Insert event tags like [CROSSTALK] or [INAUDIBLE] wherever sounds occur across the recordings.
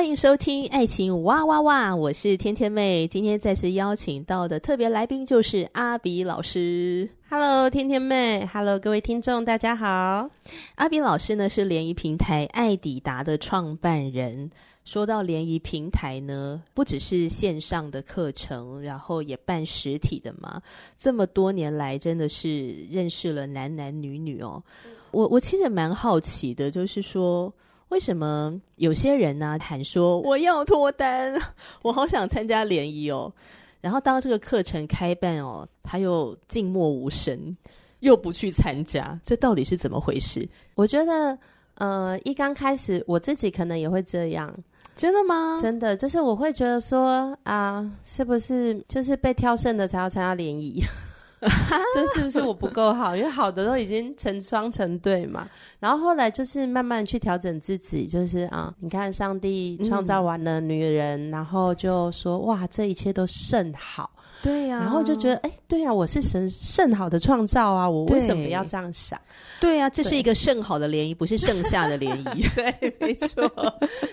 欢迎收听《爱情哇哇哇》，我是天天妹。今天再次邀请到的特别来宾就是阿比老师。Hello，天天妹。Hello，各位听众，大家好。阿比老师呢是联谊平台爱抵达的创办人。说到联谊平台呢，不只是线上的课程，然后也办实体的嘛。这么多年来，真的是认识了男男女女哦。我我其实蛮好奇的，就是说。为什么有些人呢、啊、谈说我要脱单，[LAUGHS] 我好想参加联谊哦，然后当这个课程开办哦，他又静默无声，又不去参加，这到底是怎么回事？我觉得，呃，一刚开始我自己可能也会这样，真的吗？真的，就是我会觉得说啊，是不是就是被挑剩的才要参加联谊？[LAUGHS] 这是不是我不够好？因为好的都已经成双成对嘛。然后后来就是慢慢去调整自己，就是啊，你看上帝创造完了女人，嗯、然后就说哇，这一切都甚好。对呀、啊，然后就觉得哎，对呀、啊，我是神甚好的创造啊，我为什么要这样想？对呀、啊，这是一个甚好的联谊，不是剩下的联谊。[LAUGHS] 对，没错。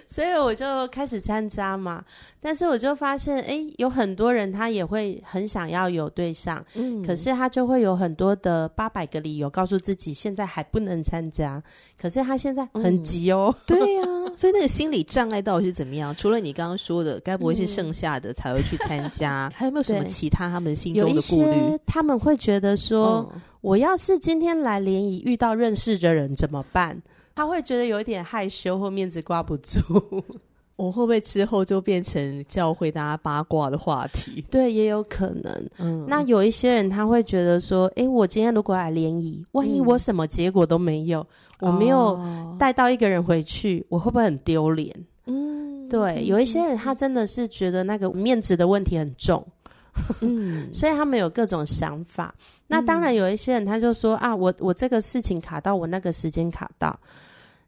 所以我就开始参加嘛，但是我就发现，哎，有很多人他也会很想要有对象，嗯，可是他就会有很多的八百个理由告诉自己现在还不能参加，可是他现在很急哦。嗯、对呀、啊，所以那个心理障碍到底是怎么样？除了你刚刚说的，该不会是剩下的才会去参加？嗯、还有没有什么？其他他们心中的顾虑，他们会觉得说，嗯、我要是今天来联谊遇到认识的人怎么办？他会觉得有一点害羞或面子挂不住。[LAUGHS] 我会不会之后就变成教会大家八卦的话题？[LAUGHS] 对，也有可能。嗯，那有一些人他会觉得说，诶，我今天如果来联谊，万一我什么结果都没有，嗯、我没有带到一个人回去，我会不会很丢脸？嗯，对，有一些人他真的是觉得那个面子的问题很重。[LAUGHS] 嗯，所以他们有各种想法。那当然有一些人他就说啊，我我这个事情卡到，我那个时间卡到，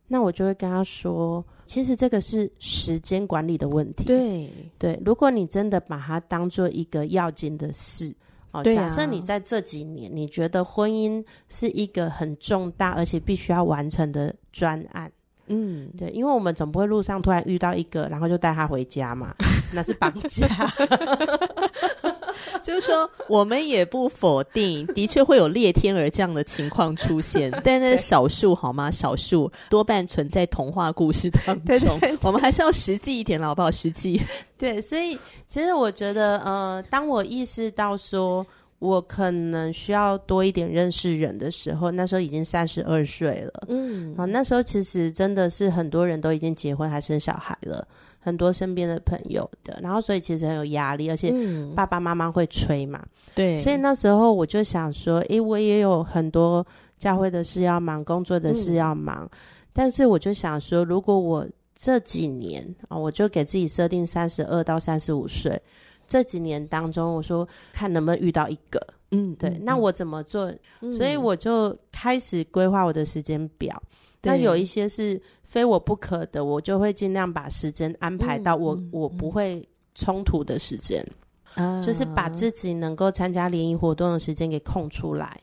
那我就会跟他说，其实这个是时间管理的问题。对对，如果你真的把它当做一个要紧的事，哦，假设你在这几年你觉得婚姻是一个很重大而且必须要完成的专案。嗯，对，因为我们总不会路上突然遇到一个，然后就带他回家嘛，那是绑架。[LAUGHS] 就是说，我们也不否定，的确会有裂天鹅这样的情况出现，[LAUGHS] 但是少数好吗？少数，多半存在童话故事当中。对对对，我们还是要实际一点，好不好？实际。对，所以其实我觉得，呃，当我意识到说。我可能需要多一点认识人的时候，那时候已经三十二岁了。嗯，啊，那时候其实真的是很多人都已经结婚还生小孩了，很多身边的朋友的，然后所以其实很有压力，而且爸爸妈妈会催嘛。对，所以那时候我就想说，诶，我也有很多教会的事要忙，工作的事要忙，嗯，但是我就想说，如果我这几年啊，我就给自己设定三十二到三十五岁。这几年当中，我说看能不能遇到一个，嗯，对，嗯、那我怎么做？嗯、所以我就开始规划我的时间表。那有一些是非我不可的，我就会尽量把时间安排到我、嗯、我不会冲突的时间，嗯、就是把自己能够参加联谊活动的时间给空出来。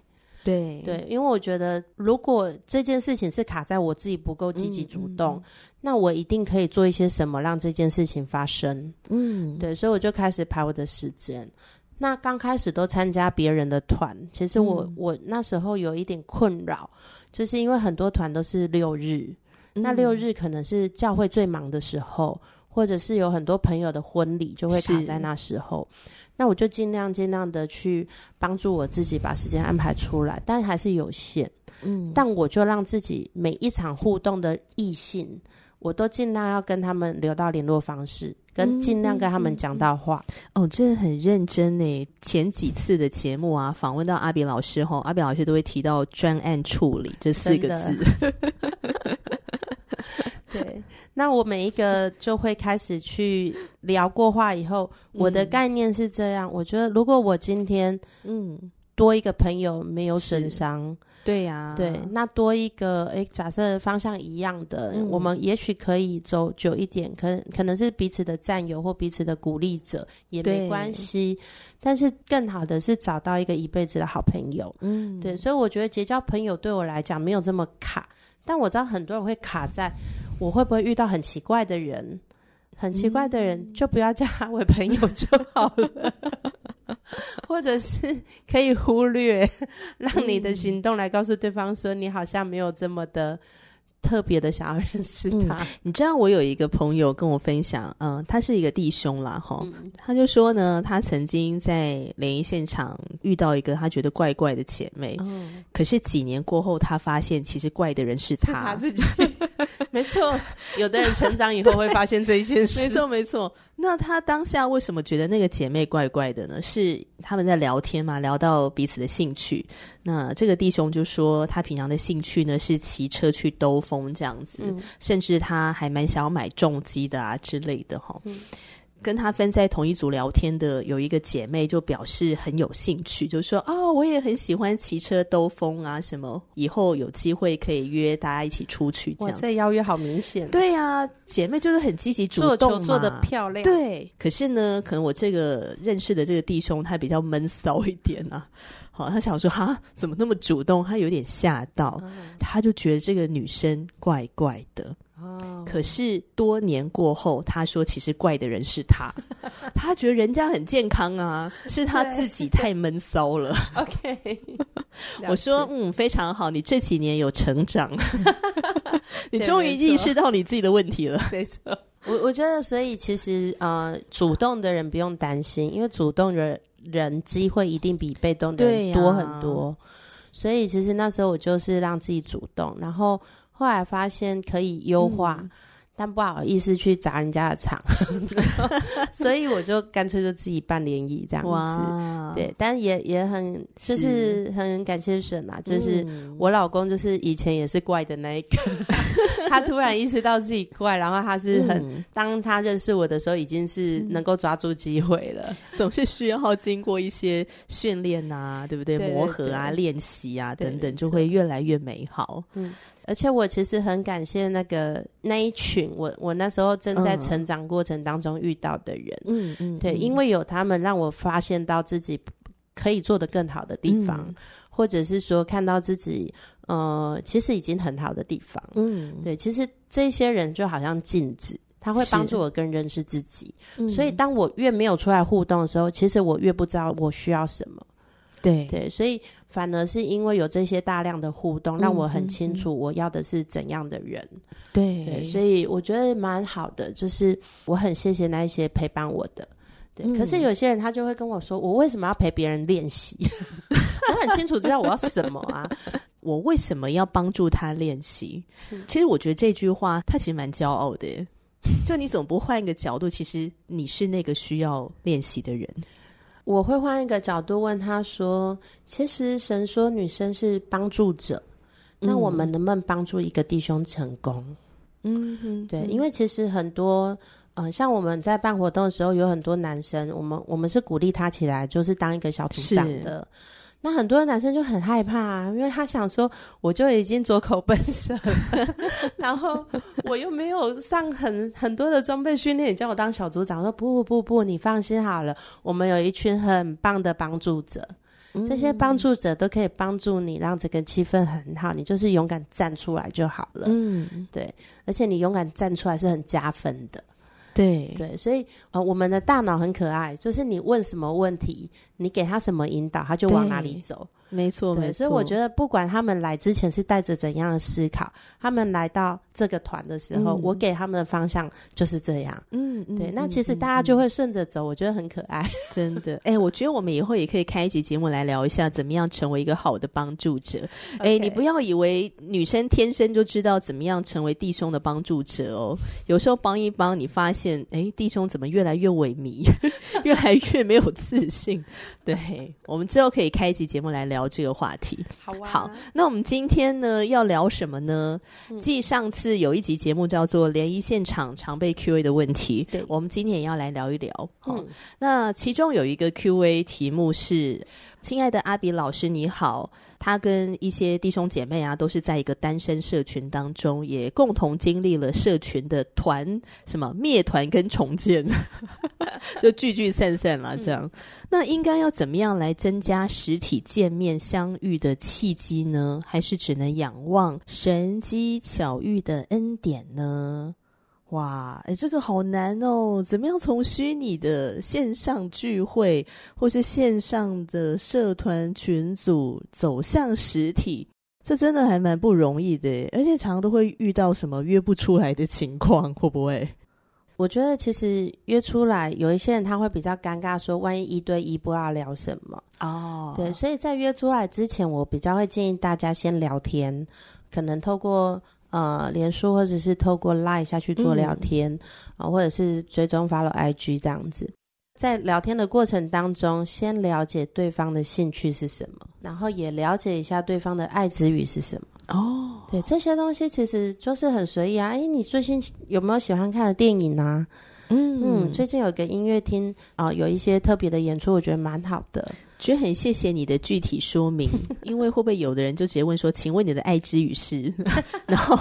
对对，因为我觉得，如果这件事情是卡在我自己不够积极主动，嗯嗯、那我一定可以做一些什么让这件事情发生。嗯，对，所以我就开始排我的时间。那刚开始都参加别人的团，其实我、嗯、我那时候有一点困扰，就是因为很多团都是六日，嗯、那六日可能是教会最忙的时候，或者是有很多朋友的婚礼就会卡在那时候。那我就尽量尽量的去帮助我自己把时间安排出来，但还是有限。嗯，但我就让自己每一场互动的异性，我都尽量要跟他们留到联络方式，跟尽量跟他们讲到话。嗯嗯嗯、哦，真的很认真呢。前几次的节目啊，访问到阿比老师后，阿比老师都会提到专案处理这四个字。[LAUGHS] 对，[LAUGHS] 那我每一个就会开始去聊过话以后，我的概念是这样。我觉得如果我今天嗯多一个朋友没有损伤，对呀，对，那多一个哎，假设方向一样的，我们也许可以走久一点，可可能是彼此的战友或彼此的鼓励者也没关系。但是更好的是找到一个一辈子的好朋友，嗯，对，所以我觉得结交朋友对我来讲没有这么卡，但我知道很多人会卡在。我会不会遇到很奇怪的人？很奇怪的人就不要叫他为朋友就好了，[LAUGHS] 或者是可以忽略，让你的行动来告诉对方说你好像没有这么的。特别的想要认识他，嗯，你知道我有一个朋友跟我分享，嗯，他是一个弟兄啦，哈，嗯，他就说呢，他曾经在联谊现场遇到一个他觉得怪怪的姐妹，嗯，可是几年过后，他发现其实怪的人是他，是他自己，[LAUGHS] 没错，有的人成长以后会发现这一件事，[LAUGHS] 没错，没错。那他当下为什么觉得那个姐妹怪怪的呢？是他们在聊天嘛，聊到彼此的兴趣。那这个弟兄就说，他平常的兴趣呢是骑车去兜风这样子，嗯、甚至他还蛮想要买重机的啊之类的哈。嗯跟他分在同一组聊天的有一个姐妹就表示很有兴趣，就说：“哦，我也很喜欢骑车兜风啊，什么以后有机会可以约大家一起出去。”这样，这邀约好明显。对呀、啊，姐妹就是很积极主动嘛，做球做得漂亮。对，可是呢，可能我这个认识的这个弟兄他比较闷骚一点啊。好，他想说：“哈，怎么那么主动？”他有点吓到，嗯、他就觉得这个女生怪怪的。哦，可是多年过后，他说其实怪的人是他，[LAUGHS] 他觉得人家很健康啊，是他自己太闷骚了。[LAUGHS] OK，[LAUGHS] 我说嗯，非常好，你这几年有成长，你终于意识到你自己的问题了。没错，我我觉得，所以其实呃，主动的人不用担心，因为主动的人机会一定比被动的人多很多。啊、所以其实那时候我就是让自己主动，然后。后来发现可以优化，嗯、但不好意思去砸人家的场，[LAUGHS] [LAUGHS] 所以我就干脆就自己办联谊这样子。哇对，但也也很就是很感谢神啊，就是我老公就是以前也是怪的那一个，嗯、[LAUGHS] 他突然意识到自己怪，然后他是很、嗯、当他认识我的时候，已经是能够抓住机会了。总是需要经过一些训练啊，对不对？对对对磨合啊，练习啊等等，就会越来越美好。嗯。而且我其实很感谢那个那一群我我那时候正在成长过程当中遇到的人，嗯嗯，对，因为有他们让我发现到自己可以做得更好的地方，嗯、或者是说看到自己呃其实已经很好的地方，嗯，对，其实这些人就好像镜子，他会帮助我更认识自己，嗯、所以当我越没有出来互动的时候，其实我越不知道我需要什么。对对，所以反而是因为有这些大量的互动，让我很清楚我要的是怎样的人。对对，所以我觉得蛮好的，就是我很谢谢那一些陪伴我的。对，可是有些人他就会跟我说，我为什么要陪别人练习？[LAUGHS] 我很清楚知道我要什么啊，[LAUGHS] 我为什么要帮助他练习？其实我觉得这句话他其实蛮骄傲的，[LAUGHS] 就你怎么不换一个角度？其实你是那个需要练习的人。我会换一个角度问他说：“其实神说女生是帮助者，嗯、那我们能不能帮助一个弟兄成功？”嗯哼，对，因为其实很多，呃，像我们在办活动的时候，有很多男生，我们我们是鼓励他起来，就是当一个小组长的。那很多男生就很害怕啊，因为他想说，我就已经左口笨舌了，[LAUGHS] 然后我又没有上很很多的装备训练，你叫我当小组长，说不不不不，你放心好了，我们有一群很棒的帮助者，这些帮助者都可以帮助你，让这个气氛很好，你就是勇敢站出来就好了。嗯，对，而且你勇敢站出来是很加分的。对对，所以呃，我们的大脑很可爱，就是你问什么问题，你给他什么引导，他就往哪里走。没错，对没错。所以我觉得，不管他们来之前是带着怎样的思考，他们来到这个团的时候，嗯、我给他们的方向就是这样。嗯，对。嗯、那其实大家就会顺着走，嗯、我觉得很可爱，[LAUGHS] 真的。哎、欸，我觉得我们以后也可以开一集节目来聊一下，怎么样成为一个好的帮助者。哎你不要以为女生天生就知道怎么样成为弟兄的帮助者哦。有时候帮一帮，你发现。现，哎，弟兄怎么越来越萎靡，[LAUGHS] 越来越没有自信？对，我们之后可以开一集节目来聊这个话题。好啊。好，那我们今天呢要聊什么呢？继上次有一集节目叫做《联谊现场常被 Q&A 的问题》，对，我们今天也要来聊一聊。好，嗯，那其中有一个 Q&A 题目是。亲爱的阿比老师，你好。他跟一些弟兄姐妹啊，都是在一个单身社群当中，也共同经历了社群的团什么灭团跟重建，[LAUGHS] 就聚聚散散了。这样，嗯、那应该要怎么样来增加实体见面面相遇的契机呢？还是只能仰望神机巧遇的恩典呢？哇，诶，这个好难哦！怎么样从虚拟的线上聚会，或是线上的社团群组走向实体？这真的还蛮不容易的，而且常常都会遇到什么约不出来的情况，会不会？我觉得其实约出来，有一些人他会比较尴尬，说万一一对一不知道聊什么哦。对，所以在约出来之前，我比较会建议大家先聊天，可能透过。呃，连书或者是透过 Line 下去做聊天啊、嗯呃，或者是追踪 follow IG 这样子，在聊天的过程当中，先了解对方的兴趣是什么，然后也了解一下对方的爱之语是什么。哦，对，这些东西其实就是很随意啊。哎，你最近有没有喜欢看的电影啊？嗯嗯，最近有个音乐厅啊，有一些特别的演出，我觉得蛮好的。觉得很谢谢你的具体说明，[LAUGHS] 因为会不会有的人就直接问说：“请问你的爱之语是？” [LAUGHS] 然后，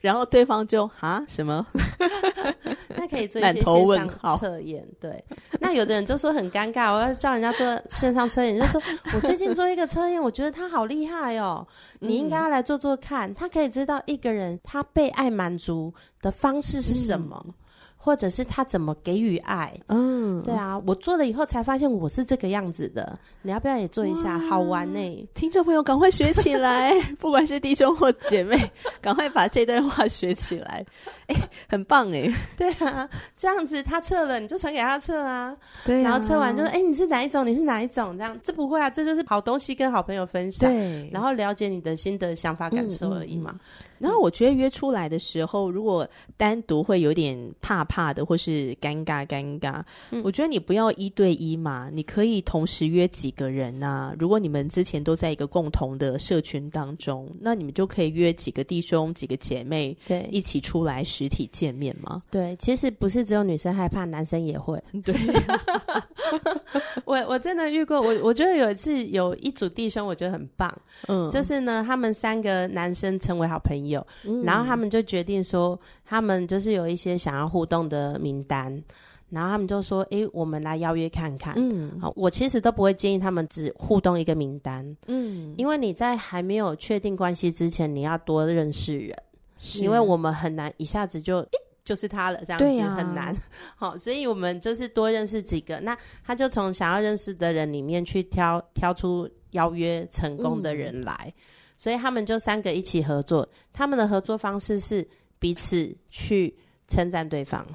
然后对方就啊什么？[LAUGHS] 那可以做一些线上测验。对，那有的人就说很尴尬，我要叫人家做线上测验，就说我最近做一个测验，我觉得他好厉害哦，你应该要来做做看，他可以知道一个人他被爱满足的方式是什么。嗯或者是他怎么给予爱？嗯，对啊，我做了以后才发现我是这个样子的。你要不要也做一下？好玩呢、欸！听众朋友，赶快学起来！[LAUGHS] 不管是弟兄或姐妹，[LAUGHS] 赶快把这段话学起来。哎、欸，很棒哎、欸！对啊，这样子他测了，你就传给他测啊。对啊，然后测完就说：“哎、欸，你是哪一种？你是哪一种？”这样这不会啊，这就是好东西跟好朋友分享，对，然后了解你的心得、想法、感受而已嘛。嗯嗯嗯然后我觉得约出来的时候，如果单独会有点怕怕的，或是尴尬尴尬，嗯，我觉得你不要一对一嘛，你可以同时约几个人呐，啊。如果你们之前都在一个共同的社群当中，那你们就可以约几个弟兄、几个姐妹，对，一起出来实体见面嘛。对，其实不是只有女生害怕，男生也会。[LAUGHS] 对，[LAUGHS] 我我真的遇过，我我觉得有一次有一组弟兄，我觉得很棒，嗯，就是呢，他们三个男生成为好朋友。有，然后他们就决定说，他们就是有一些想要互动的名单，然后他们就说，哎，我们来邀约看看。嗯，好，我其实都不会建议他们只互动一个名单，嗯，因为你在还没有确定关系之前，你要多认识人，因为我们很难一下子就就是他了，这样子很难。[LAUGHS] 好，所以我们就是多认识几个，那他就从想要认识的人里面去挑挑出邀约成功的人来。嗯所以他们就三个一起合作，他们的合作方式是彼此去称赞对方。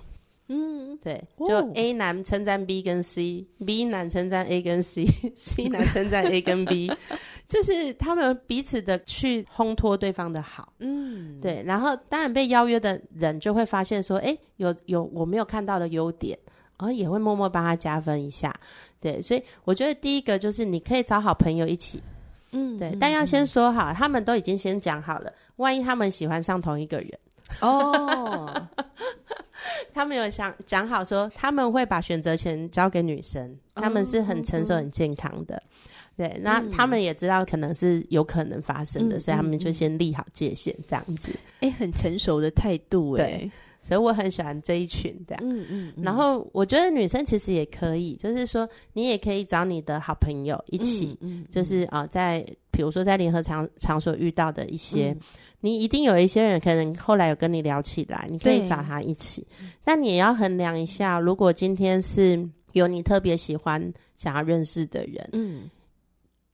嗯，对，就 A 男称赞 B 跟 C，B 男称赞 A 跟 C，C [LAUGHS] 男称赞 A 跟 B，[LAUGHS] 就是他们彼此的去烘托对方的好。嗯，对。然后当然被邀约的人就会发现说，哎，有有我没有看到的优点，然后也会默默帮他加分一下。对，所以我觉得第一个就是你可以找好朋友一起。嗯，对，但要先说好，他们都已经先讲好了。万一他们喜欢上同一个人哦，[LAUGHS] 他们有想讲好说他们会把选择权交给女生，他们是很成熟、很健康的。对，那他们也知道可能是有可能发生的，所以他们就先立好界限，这样子。哎，很成熟的态度，哎。所以我很喜欢这一群这样，嗯嗯，嗯。然后我觉得女生其实也可以，就是说你也可以找你的好朋友一起，嗯嗯、就是啊、呃，在比如说在联合场场所遇到的一些、嗯，你一定有一些人可能后来有跟你聊起来，你可以找他一起。但你也要衡量一下，如果今天是有你特别喜欢想要认识的人，嗯，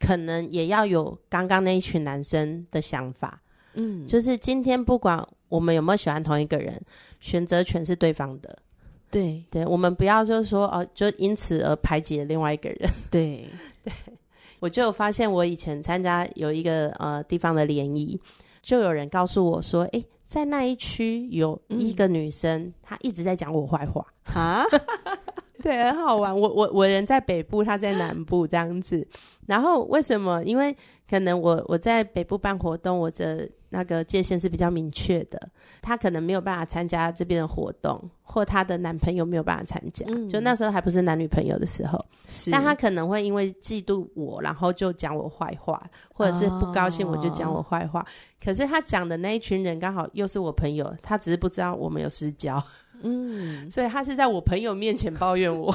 可能也要有刚刚那一群男生的想法，嗯，就是今天不管。我们有没有喜欢同一个人？选择权是对方的。对对，我们不要就是说哦，就因此而排挤了另外一个人。[LAUGHS] 对 [LAUGHS] 对，我就有发现，我以前参加有一个呃地方的联谊，就有人告诉我说，哎，在那一区有一个女生，嗯、她一直在讲我坏话啊。[LAUGHS] 对，很好玩。我我我人在北部，他在南部这样子。然后为什么？因为可能我我在北部办活动，我的那个界限是比较明确的。他可能没有办法参加这边的活动，或他的男朋友没有办法参加。嗯、就那时候还不是男女朋友的时候，是但他可能会因为嫉妒我，然后就讲我坏话，或者是不高兴我就讲我坏话。哦、可是他讲的那一群人刚好又是我朋友，他只是不知道我们有私交。嗯，[LAUGHS] 所以他是在我朋友面前抱怨我，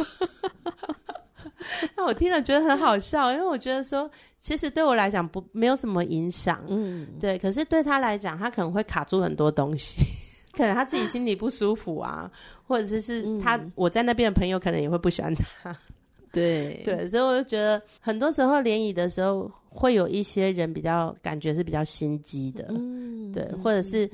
[LAUGHS] [LAUGHS] 那我听了觉得很好笑，因为我觉得说，其实对我来讲不没有什么影响，嗯，对，可是对他来讲，他可能会卡住很多东西，[LAUGHS] 可能他自己心里不舒服啊，或者是是他、嗯、我在那边的朋友可能也会不喜欢他，[LAUGHS] 对。对，所以我就觉得很多时候联谊的时候，会有一些人比较感觉是比较心机的，嗯，对，或者是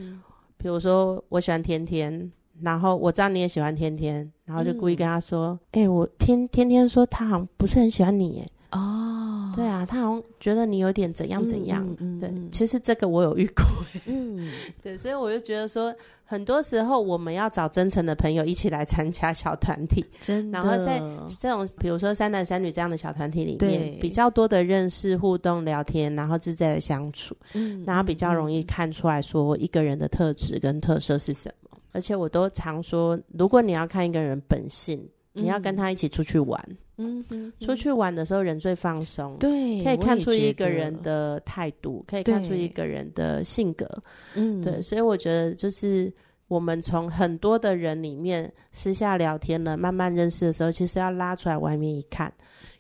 比如说我喜欢天天。然后我知道你也喜欢天天，然后就故意跟他说：“哎、嗯欸，我听天天说他好像不是很喜欢你耶。”哦，对啊，他好像觉得你有点怎样怎样。嗯嗯、对，其实这个我有遇过。嗯，[LAUGHS] 对，所以我就觉得说，很多时候我们要找真诚的朋友一起来参加小团体，真的。然后在这种比如说三男三女这样的小团体里面，比较多的认识、互动、聊天，然后自在的相处，嗯，然后比较容易看出来说一个人的特质跟特色是什么。而且我都常说，如果你要看一个人本性，嗯、你要跟他一起出去玩。嗯，嗯，出去玩的时候人最放松，对，可以看出一个人的态度，可以看出一个人的性格。嗯，对，所以我觉得就是。我们从很多的人里面私下聊天了，慢慢认识的时候，其实要拉出来外面一看，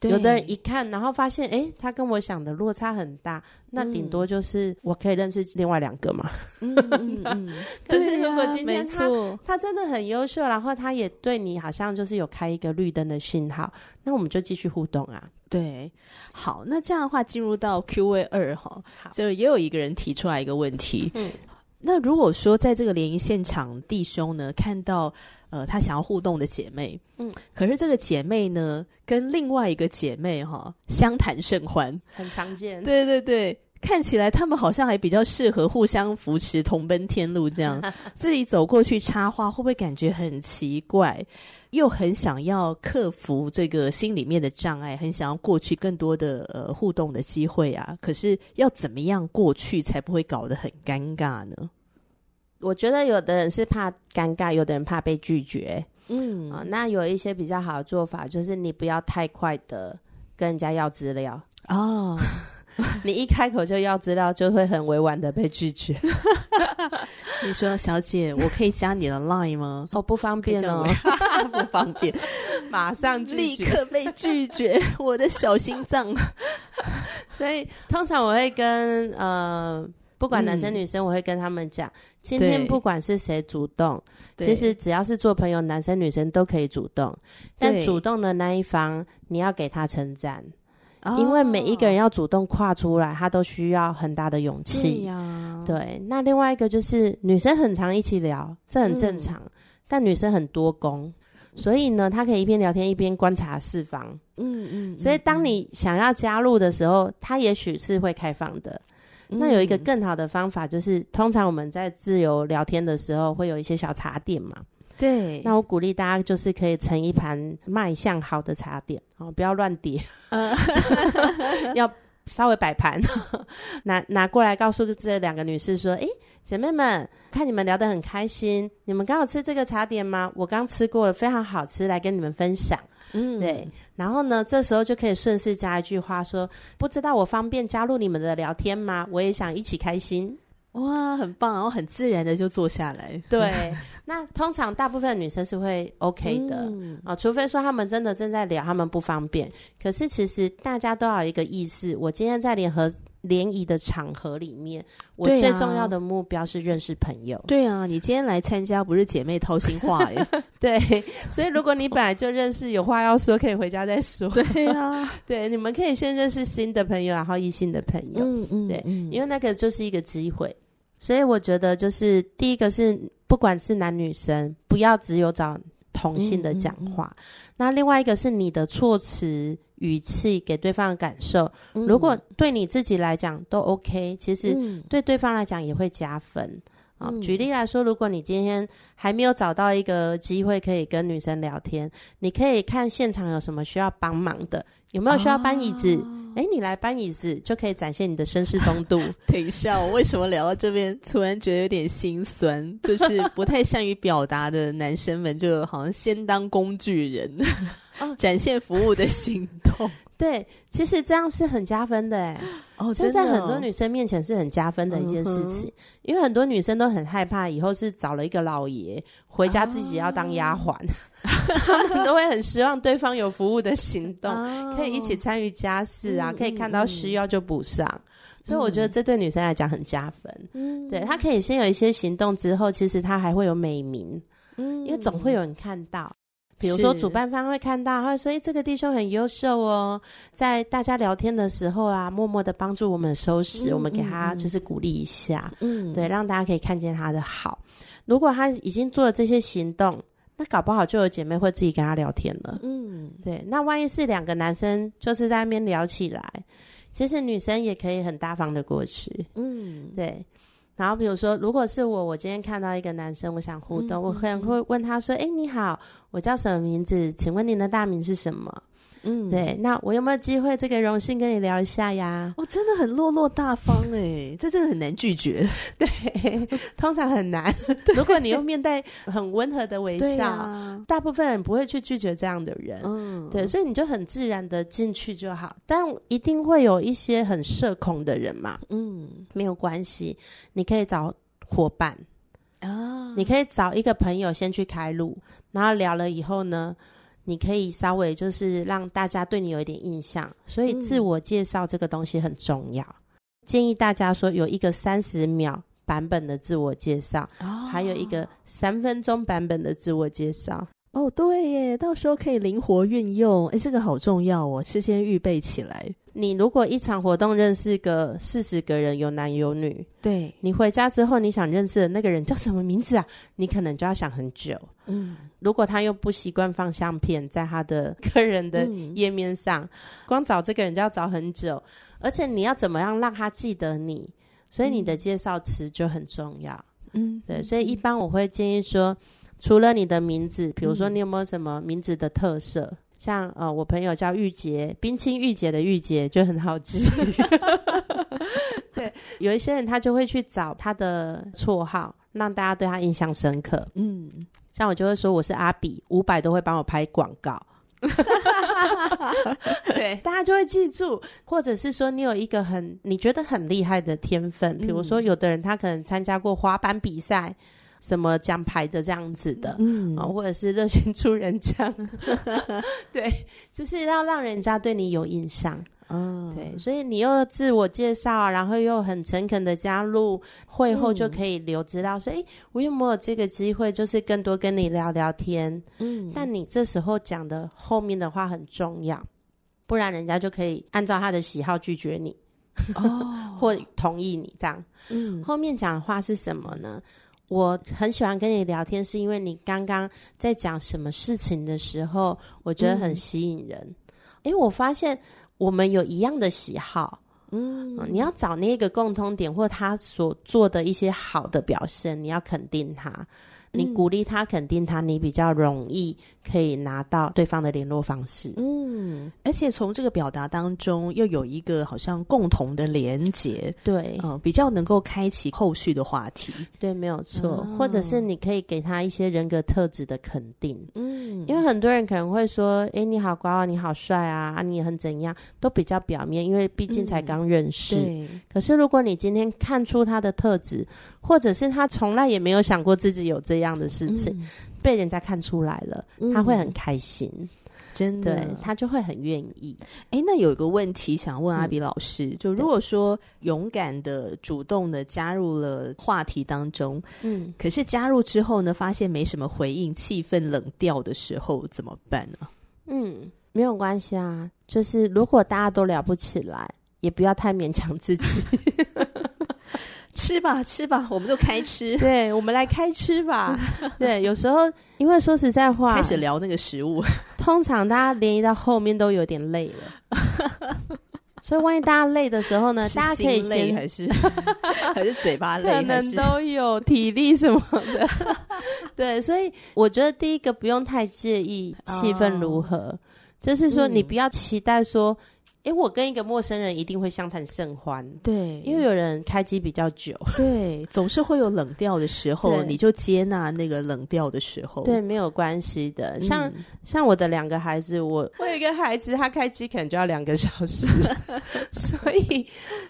有的人一看，然后发现，哎，他跟我想的落差很大，那顶多就是我可以认识另外两个嘛。嗯嗯嗯。[LAUGHS] 可是如果今天他他真的很优秀，然后他也对你好像就是有开一个绿灯的信号，那我们就继续互动啊。对，好，那这样的话进入到 Q&A 二哈，就也有一个人提出来一个问题，嗯。那如果说在这个联谊现场，弟兄呢看到呃他想要互动的姐妹，嗯，可是这个姐妹呢跟另外一个姐妹哈、哦、相谈甚欢，很常见，对对对。看起来他们好像还比较适合互相扶持，同奔天路这样。[LAUGHS] 自己走过去插话，会不会感觉很奇怪？又很想要克服这个心里面的障碍，很想要过去更多的呃互动的机会啊。可是要怎么样过去才不会搞得很尴尬呢？我觉得有的人是怕尴尬，有的人怕被拒绝。嗯啊，那有一些比较好的做法，就是你不要太快的跟人家要资料哦。[LAUGHS] 你一开口就要资料，就会很委婉的被拒绝。[LAUGHS] 你说：“小姐，我可以加你的 Line 吗？”哦，不方便哦，[LAUGHS] 不方便，马上立刻被拒绝，我的小心脏。所以通常我会跟呃，不管男生女生，我会跟他们讲，嗯、今天不管是谁主动，其实只要是做朋友，男生女生都可以主动，但主动的那一方，你要给他称赞。因为每一个人要主动跨出来，他都需要很大的勇气。对呀，对。那另外一个就是女生很常一起聊，这很正常。嗯、但女生很多功，所以呢，她可以一边聊天一边观察四方。嗯嗯。嗯，所以当你想要加入的时候，她也许是会开放的。嗯、那有一个更好的方法，就是通常我们在自由聊天的时候，会有一些小茶点嘛。对，那我鼓励大家就是可以盛一盘卖相好的茶点哦，不要乱叠，呃、[LAUGHS] 要稍微摆盘，拿拿过来告诉这两个女士说：“哎，姐妹们，看你们聊得很开心，你们刚好吃这个茶点吗？我刚吃过了，非常好吃，来跟你们分享。”嗯，对。然后呢，这时候就可以顺势加一句话说：“不知道我方便加入你们的聊天吗？我也想一起开心。”哇，很棒，然后很自然的就坐下来。对。[LAUGHS] 那通常大部分女生是会 OK 的啊、嗯哦，除非说他们真的正在聊，他们不方便。可是其实大家都要有一个意识，我今天在联合联谊的场合里面，我最重要的目标是认识朋友。对啊，你今天来参加不是姐妹掏心话耶。[LAUGHS] 对，所以如果你本来就认识，有话要说，可以回家再说。对啊，对，你们可以先认识新的朋友，然后异性的朋友。嗯嗯，对，因为那个就是一个机会。所以我觉得，就是第一个是。不管是男女生，不要只有找同性的讲话。嗯嗯嗯、那另外一个是你的措辞语气给对方的感受，嗯、如果对你自己来讲都 OK，其实对对方来讲也会加分啊，举例来说，如果你今天还没有找到一个机会可以跟女生聊天，你可以看现场有什么需要帮忙的，有没有需要搬椅子？哎、哦，你来搬椅子就可以展现你的绅士风度。[LAUGHS] 等一下，我为什么聊到这边，突然觉得有点心酸？就是不太善于表达的男生们，就好像先当工具人，哦、展现服务的行动。[LAUGHS] 对，其实这样是很加分的哎。哦，这在很多女生面前是很加分的一件事情，嗯、因为很多女生都很害怕以后是找了一个老爷回家自己要当丫鬟，都会很希望对方有服务的行动，哦、[LAUGHS] 可以一起参与家事啊，嗯、可以看到需要就补上。嗯、所以我觉得这对女生来讲很加分。嗯，对，她可以先有一些行动之后，其实她还会有美名，嗯，因为总会有人看到。比如说，主办方会看到，他会说：“哎，这个弟兄很优秀哦，在大家聊天的时候啊，默默的帮助我们收拾，嗯、我们给他就是鼓励一下，嗯，对，让大家可以看见他的好。如果他已经做了这些行动，那搞不好就有姐妹会自己跟他聊天了，嗯，对。那万一是两个男生就是在那边聊起来，其实女生也可以很大方的过去，嗯，对。”然后比如说，如果是我，我今天看到一个男生，我想互动，嗯、我可能会问他说：“哎、嗯，你好，我叫什么名字？请问您的大名是什么？”嗯，对，那我有没有机会这个荣幸跟你聊一下呀？我、哦、真的很落落大方哎，[LAUGHS] 这真的很难拒绝。[LAUGHS] 对，通常很难。[LAUGHS] 如果你用面带很温和的微笑，啊、大部分人不会去拒绝这样的人。嗯，对，所以你就很自然的进去就好。但一定会有一些很社恐的人嘛。嗯，没有关系，你可以找伙伴啊，哦、你可以找一个朋友先去开路，然后聊了以后呢，你可以稍微就是让大家对你有一点印象，所以自我介绍这个东西很重要。嗯、建议大家说有一个三十秒版本的自我介绍，哦、还有一个三分钟版本的自我介绍。哦，对耶，到时候可以灵活运用。诶，这个好重要哦，事先预备起来。你如果一场活动认识个四十个人，有男有女，对，你回家之后，你想认识的那个人叫什么名字啊？你可能就要想很久。嗯，如果他又不习惯放相片在他的 [LAUGHS] 个人的页面上，嗯、光找这个人就要找很久，而且你要怎么样让他记得你？所以你的介绍词就很重要。嗯，对，所以一般我会建议说，除了你的名字，比如说你有没有什么名字的特色？嗯像呃，我朋友叫玉洁，冰清玉洁的玉洁就很好记。[LAUGHS] 对，有一些人他就会去找他的绰号，让大家对他印象深刻。嗯，像我就会说我是阿比，五百都会帮我拍广告。[LAUGHS] 对，大家就会记住，或者是说你有一个很你觉得很厉害的天分，比如说有的人他可能参加过滑板比赛。什么奖牌的这样子的，嗯，啊，或者是热心助人奖，[LAUGHS] 对，就是要让人家对你有印象，嗯，对，所以你又自我介绍，然后又很诚恳的加入会后就可以留知道，说，哎、嗯，我有没有这个机会，就是更多跟你聊聊天，嗯，但你这时候讲的后面的话很重要，不然人家就可以按照他的喜好拒绝你，哦，[LAUGHS] 或同意你这样，嗯，后面讲的话是什么呢？我很喜欢跟你聊天，是因为你刚刚在讲什么事情的时候，我觉得很吸引人。诶、嗯，我发现我们有一样的喜好，嗯，你要找那个共通点，或他所做的一些好的表现，你要肯定他。你鼓励他，肯定他，你比较容易可以拿到对方的联络方式。嗯，而且从这个表达当中，又有一个好像共同的连结，对，嗯，比较能够开启后续的话题。对，没有错。哦、或者是你可以给他一些人格特质的肯定。嗯，因为很多人可能会说：“诶，你好高啊，你好帅啊，啊，你很怎样？”都比较表面，因为毕竟才刚认识。嗯、对。可是如果你今天看出他的特质，或者是他从来也没有想过自己有这样。这样的事情、嗯、被人家看出来了，嗯、他会很开心，真的，对，他就会很愿意。哎，那有一个问题想问阿比老师，嗯、就如果说勇敢的、主动的加入了话题当中，嗯，可是加入之后呢，发现没什么回应，气氛冷掉的时候怎么办呢？嗯，没有关系啊，就是如果大家都聊不起来，也不要太勉强自己。[LAUGHS] 吃吧，吃吧，我们就开吃。[LAUGHS] 对，我们来开吃吧。[LAUGHS] 对，有时候因为说实在话，开始聊那个食物，[LAUGHS] 通常大家联谊到后面都有点累了。所以万一大家累的时候呢，大家可以累还是还是嘴巴累，可能都有体力什么的。对，所以我觉得第一个不用太介意气氛如何，哦、就是说你不要期待说。哎、欸，我跟一个陌生人一定会相谈甚欢，对，因为有人开机比较久，[LAUGHS] 对，总是会有冷掉的时候，你就接纳那个冷掉的时候，对，没有关系的。像、嗯、像我的两个孩子，我我有一个孩子，他开机可能就要两个小时，[LAUGHS] 所以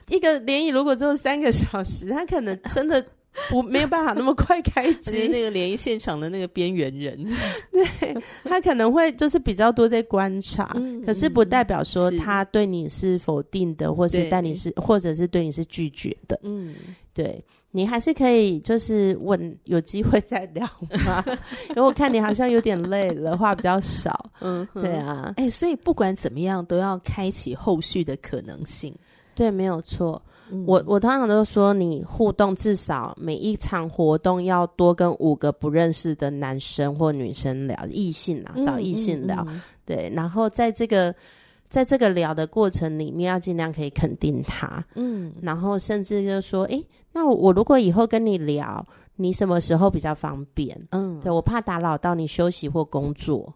一个联谊如果只有三个小时，他可能真的。我没有办法那么快开 [LAUGHS] 机，那个联谊现场的那个边缘人，[LAUGHS] 对，他可能会就是比较多在观察，嗯、可是不代表说他对你是否定的，或是但你是，或者是对你是拒绝的。嗯，对，你还是可以就是问，有机会再聊吗？[LAUGHS] 因为我看你好像有点累了，话比较少。嗯，对啊，哎、欸，所以不管怎么样，都要开启后续的可能性。对，没有错。我我通常都说，你互动至少每一场活动要多跟五个不认识的男生或女生聊，异性啊，找异性聊，嗯嗯嗯、对。然后在这个在这个聊的过程里面，要尽量可以肯定他，嗯。然后甚至就说，诶，那我，我如果以后跟你聊，你什么时候比较方便？嗯，对，我怕打扰到你休息或工作。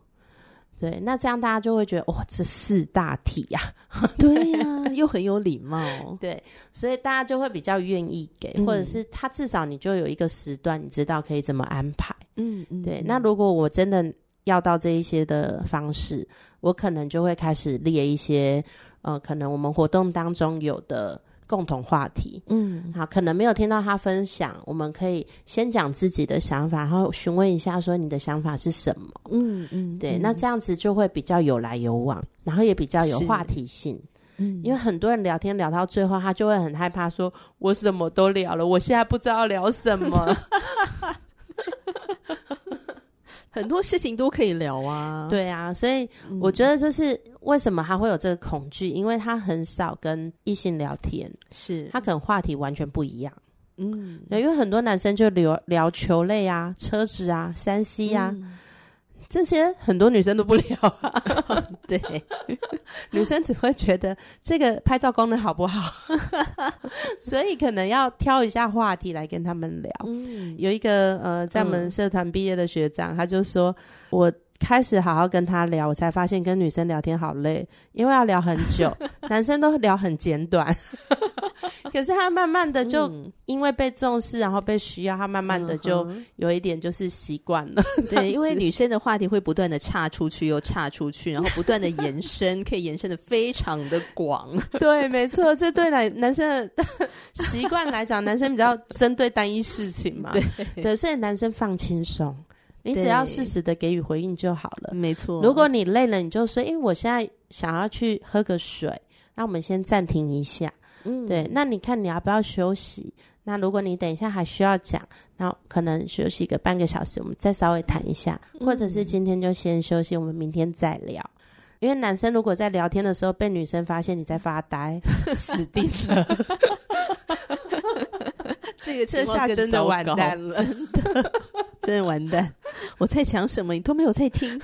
对，那这样大家就会觉得哇，这四大体呀、啊，[LAUGHS] 对呀、啊，又很有礼貌，对，所以大家就会比较愿意给，嗯、或者是他至少你就有一个时段，你知道可以怎么安排，嗯嗯，对。那如果我真的要到这一些的方式，我可能就会开始列一些，呃，可能我们活动当中有的。共同话题，嗯，好，可能没有听到他分享，我们可以先讲自己的想法，然后询问一下说你的想法是什么，嗯嗯，对，嗯、那这样子就会比较有来有往，然后也比较有话题性，嗯，因为很多人聊天聊到最后，他就会很害怕说，我什么都聊了，我现在不知道聊什么。[LAUGHS] 很多事情都可以聊啊，对啊，所以我觉得就是为什么他会有这个恐惧，因为他很少跟异性聊天，是。他可能话题完全不一样，嗯，因为很多男生就聊聊球类啊、车子啊、三 C 啊。嗯这些很多女生都不聊啊，[LAUGHS] 对，[LAUGHS] 女生只会觉得这个拍照功能好不好，[LAUGHS] 所以可能要挑一下话题来跟他们聊。嗯，有一个呃，在我们社团毕业的学长，嗯、他就说我。开始好好跟他聊，我才发现跟女生聊天好累，因为要聊很久，男生都聊很简短。可是他慢慢的就因为被重视，然后被需要，他慢慢的就有一点就是习惯了。[LAUGHS] 对，因为女生的话题会不断的岔出去又岔出去，然后不断的 [LAUGHS] 延伸，可以延伸的非常的广。对，没错，这对男男生的习惯来讲，男生比较针对单一事情嘛。对，对，所以男生放轻松。你只要适时的给予回应就好了。没错，如果你累了，你就说：“诶，我现在想要去喝个水，那我们先暂停一下。”嗯，对。那你看你要不要休息？那如果你等一下还需要讲，那可能休息个半个小时，我们再稍微谈一下，或者是今天就先休息，我们明天再聊。因为男生如果在聊天的时候被女生发现你在发呆，死定了。[LAUGHS] 这个这下真的完蛋了，真的。真的完蛋！我在讲什么，你都没有在听。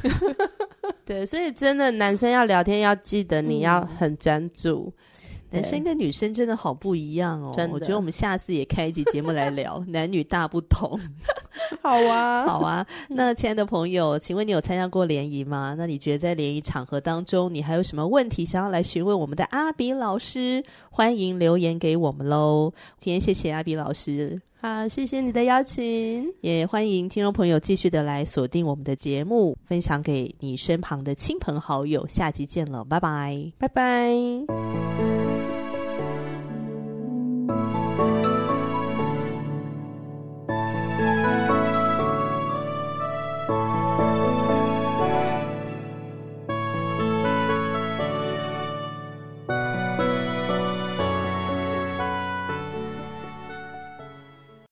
[LAUGHS] 对，所以真的，男生要聊天要记得你要很专注。嗯、男生跟女生真的好不一样哦。真的，我觉得我们下次也开一集节目来聊 [LAUGHS] 男女大不同。[LAUGHS] 好啊，[LAUGHS] 好啊。那亲爱的朋友，请问你有参加过联谊吗？那你觉得在联谊场合当中，你还有什么问题想要来询问我们的阿比老师？欢迎留言给我们喽。今天谢谢阿比老师。好，谢谢你的邀请，也欢迎听众朋友继续的来锁定我们的节目，分享给你身旁的亲朋好友。下集见了，拜拜，拜拜。